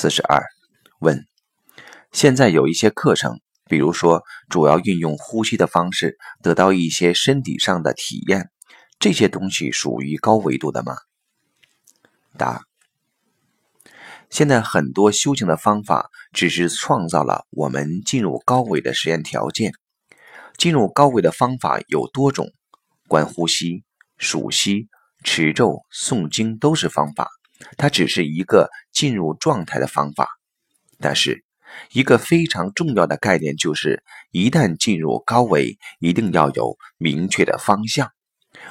四十二，问：现在有一些课程，比如说主要运用呼吸的方式得到一些身体上的体验，这些东西属于高维度的吗？答：现在很多修行的方法只是创造了我们进入高维的实验条件。进入高维的方法有多种，观呼吸、数息、持咒、诵经都是方法，它只是一个进入状态的方法。但是，一个非常重要的概念就是，一旦进入高维，一定要有明确的方向，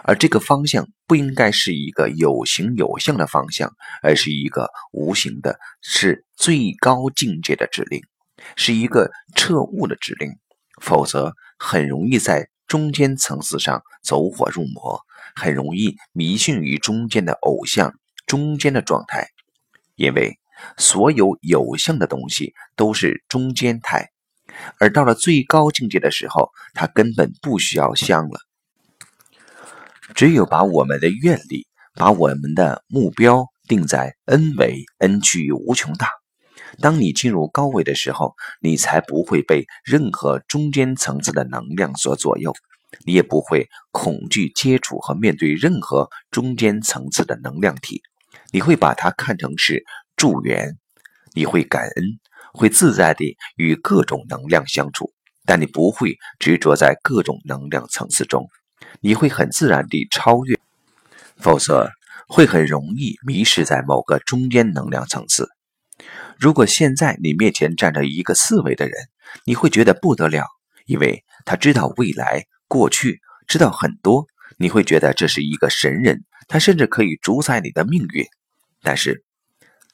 而这个方向不应该是一个有形有相的方向，而是一个无形的，是最高境界的指令，是一个彻悟的指令，否则。很容易在中间层次上走火入魔，很容易迷信于中间的偶像、中间的状态，因为所有有相的东西都是中间态，而到了最高境界的时候，它根本不需要相了。只有把我们的愿力、把我们的目标定在 n 维，n 趋于无穷大。当你进入高维的时候，你才不会被任何中间层次的能量所左右，你也不会恐惧接触和面对任何中间层次的能量体，你会把它看成是助缘，你会感恩，会自在地与各种能量相处，但你不会执着在各种能量层次中，你会很自然地超越，否则会很容易迷失在某个中间能量层次。如果现在你面前站着一个四维的人，你会觉得不得了，因为他知道未来、过去，知道很多。你会觉得这是一个神人，他甚至可以主宰你的命运。但是，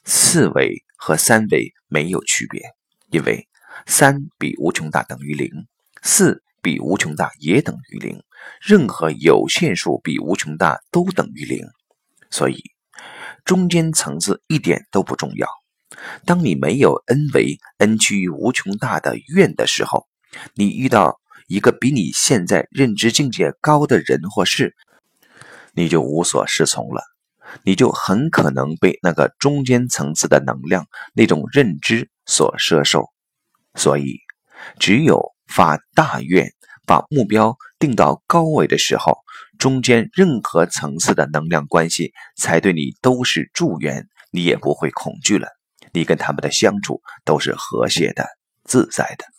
四维和三维没有区别，因为三比无穷大等于零，四比无穷大也等于零，任何有限数比无穷大都等于零。所以，中间层次一点都不重要。当你没有 n 维 n 趋于无穷大的愿的时候，你遇到一个比你现在认知境界高的人或事，你就无所适从了，你就很可能被那个中间层次的能量那种认知所摄受。所以，只有发大愿，把目标定到高位的时候，中间任何层次的能量关系才对你都是助缘，你也不会恐惧了。你跟他们的相处都是和谐的、自在的。